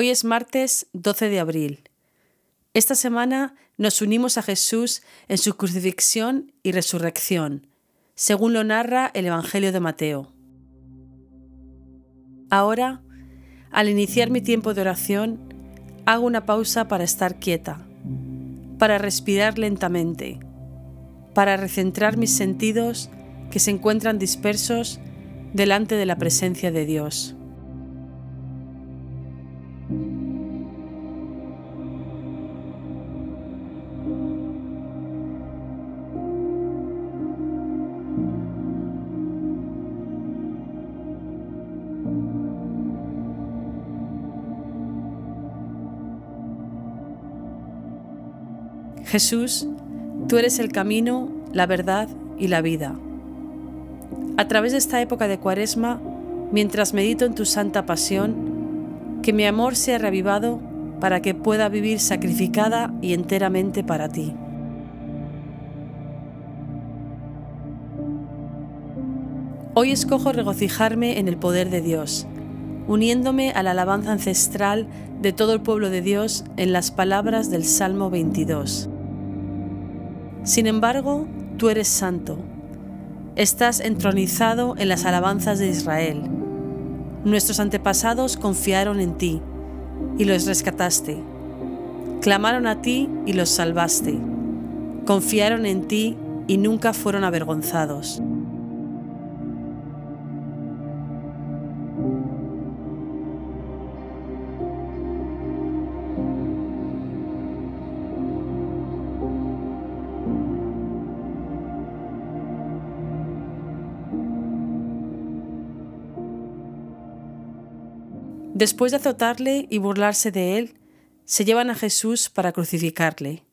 Hoy es martes 12 de abril. Esta semana nos unimos a Jesús en su crucifixión y resurrección, según lo narra el Evangelio de Mateo. Ahora, al iniciar mi tiempo de oración, hago una pausa para estar quieta, para respirar lentamente, para recentrar mis sentidos que se encuentran dispersos delante de la presencia de Dios. Jesús, tú eres el camino, la verdad y la vida. A través de esta época de Cuaresma, mientras medito en tu santa pasión, que mi amor sea revivado para que pueda vivir sacrificada y enteramente para ti. Hoy escojo regocijarme en el poder de Dios, uniéndome a la alabanza ancestral de todo el pueblo de Dios en las palabras del Salmo 22. Sin embargo, tú eres santo. Estás entronizado en las alabanzas de Israel. Nuestros antepasados confiaron en ti y los rescataste. Clamaron a ti y los salvaste. Confiaron en ti y nunca fueron avergonzados. Después de azotarle y burlarse de él, se llevan a Jesús para crucificarle.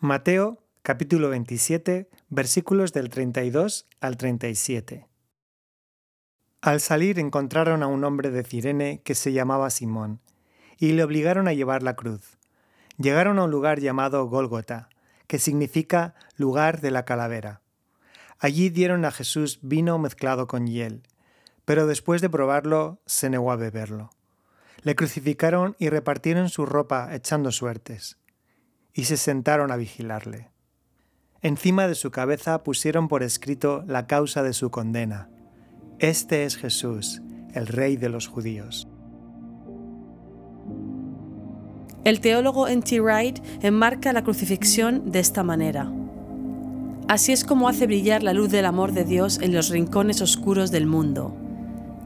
Mateo capítulo 27 versículos del 32 al 37. Al salir encontraron a un hombre de Cirene que se llamaba Simón, y le obligaron a llevar la cruz. Llegaron a un lugar llamado Gólgota, que significa lugar de la calavera. Allí dieron a Jesús vino mezclado con hiel pero después de probarlo se negó a beberlo. Le crucificaron y repartieron su ropa echando suertes, y se sentaron a vigilarle. Encima de su cabeza pusieron por escrito la causa de su condena. Este es Jesús, el rey de los judíos. El teólogo N.T. Wright enmarca la crucifixión de esta manera. Así es como hace brillar la luz del amor de Dios en los rincones oscuros del mundo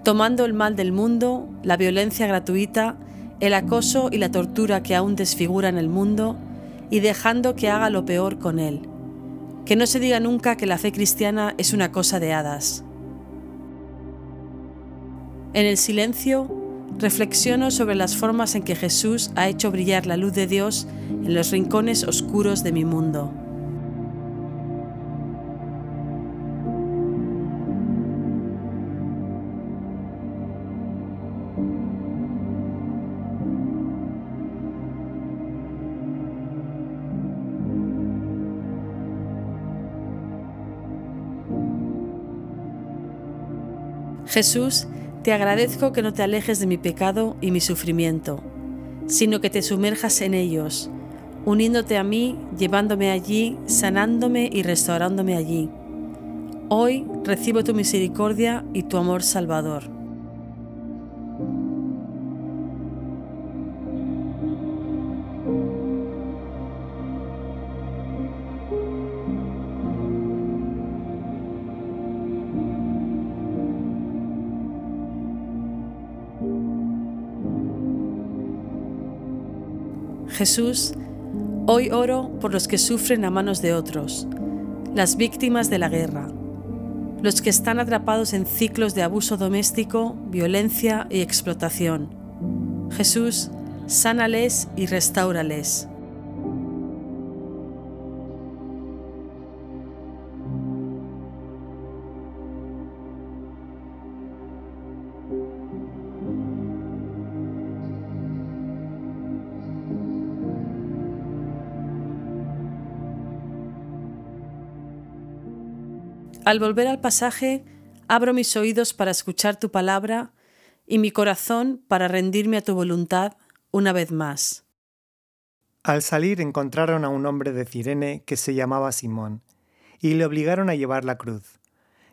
tomando el mal del mundo, la violencia gratuita, el acoso y la tortura que aún desfiguran el mundo, y dejando que haga lo peor con él. Que no se diga nunca que la fe cristiana es una cosa de hadas. En el silencio, reflexiono sobre las formas en que Jesús ha hecho brillar la luz de Dios en los rincones oscuros de mi mundo. Jesús, te agradezco que no te alejes de mi pecado y mi sufrimiento, sino que te sumerjas en ellos, uniéndote a mí, llevándome allí, sanándome y restaurándome allí. Hoy recibo tu misericordia y tu amor salvador. Jesús, hoy oro por los que sufren a manos de otros, las víctimas de la guerra, los que están atrapados en ciclos de abuso doméstico, violencia y explotación. Jesús, sánales y restáurales. Al volver al pasaje, abro mis oídos para escuchar tu palabra y mi corazón para rendirme a tu voluntad una vez más. Al salir encontraron a un hombre de Cirene que se llamaba Simón, y le obligaron a llevar la cruz.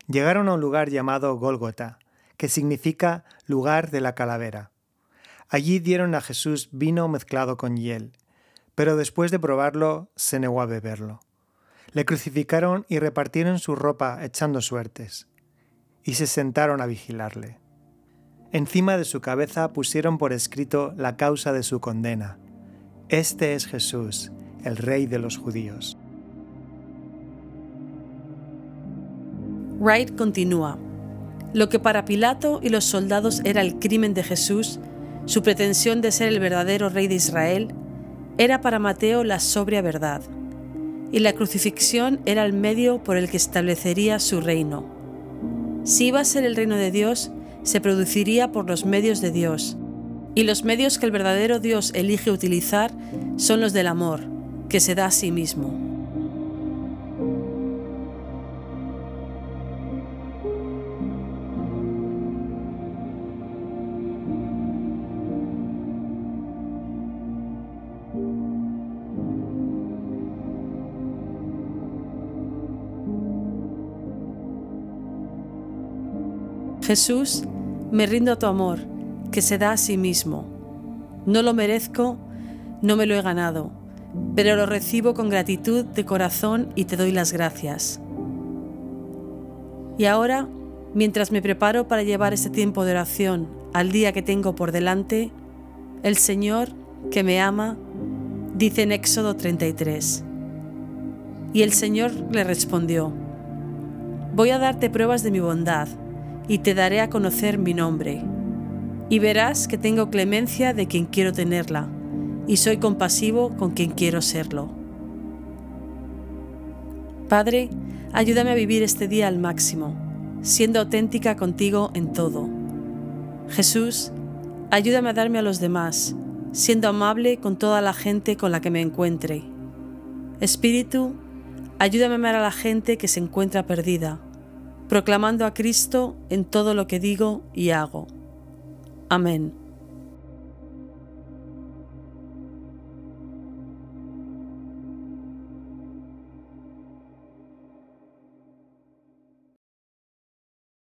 Llegaron a un lugar llamado Gólgota, que significa lugar de la calavera. Allí dieron a Jesús vino mezclado con hiel, pero después de probarlo se negó a beberlo. Le crucificaron y repartieron su ropa echando suertes, y se sentaron a vigilarle. Encima de su cabeza pusieron por escrito la causa de su condena. Este es Jesús, el Rey de los judíos. Wright continúa. Lo que para Pilato y los soldados era el crimen de Jesús, su pretensión de ser el verdadero rey de Israel, era para Mateo la sobria verdad, y la crucifixión era el medio por el que establecería su reino. Si iba a ser el reino de Dios, se produciría por los medios de Dios, y los medios que el verdadero Dios elige utilizar son los del amor, que se da a sí mismo. Jesús, me rindo a tu amor, que se da a sí mismo. No lo merezco, no me lo he ganado, pero lo recibo con gratitud de corazón y te doy las gracias. Y ahora, mientras me preparo para llevar este tiempo de oración al día que tengo por delante, el Señor, que me ama, dice en Éxodo 33. Y el Señor le respondió, Voy a darte pruebas de mi bondad y te daré a conocer mi nombre. Y verás que tengo clemencia de quien quiero tenerla, y soy compasivo con quien quiero serlo. Padre, ayúdame a vivir este día al máximo, siendo auténtica contigo en todo. Jesús, ayúdame a darme a los demás, siendo amable con toda la gente con la que me encuentre. Espíritu, ayúdame a amar a la gente que se encuentra perdida proclamando a Cristo en todo lo que digo y hago. Amén.